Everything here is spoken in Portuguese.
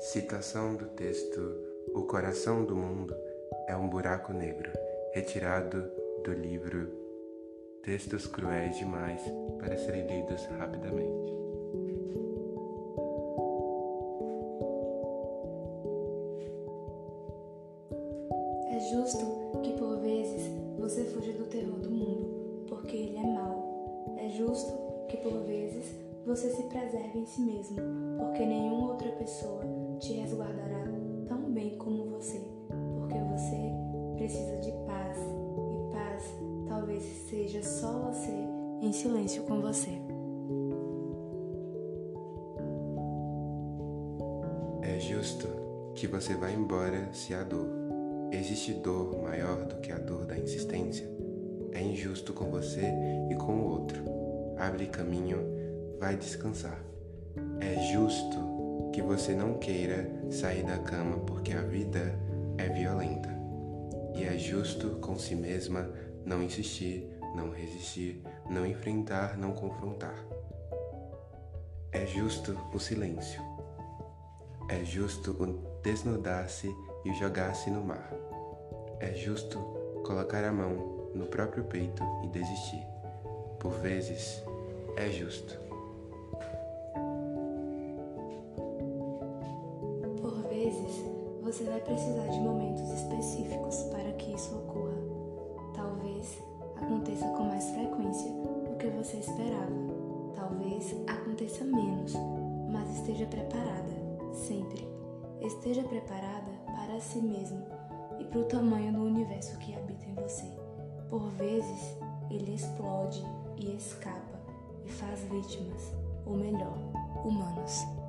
Citação do texto O Coração do Mundo é um Buraco Negro, retirado do livro Textos Cruéis Demais para serem lidos rapidamente. É justo que por vezes você fuja do terror do mundo, porque ele é mau. É justo que por vezes você se preserve em si mesmo, porque nenhuma outra pessoa precisa de paz, e paz talvez seja só você em silêncio com você. É justo que você vá embora se há dor. Existe dor maior do que a dor da insistência? É injusto com você e com o outro. Abre caminho, vai descansar. É justo que você não queira sair da cama porque a vida justo com si mesma não insistir, não resistir, não enfrentar, não confrontar. É justo o silêncio. É justo o desnudar-se e jogar-se no mar. É justo colocar a mão no próprio peito e desistir. Por vezes, é justo. Por vezes, você vai precisar de momentos específicos para que você esperava. Talvez aconteça menos, mas esteja preparada, sempre. Esteja preparada para si mesmo e para o tamanho do universo que habita em você. Por vezes, ele explode e escapa e faz vítimas, ou melhor, humanos.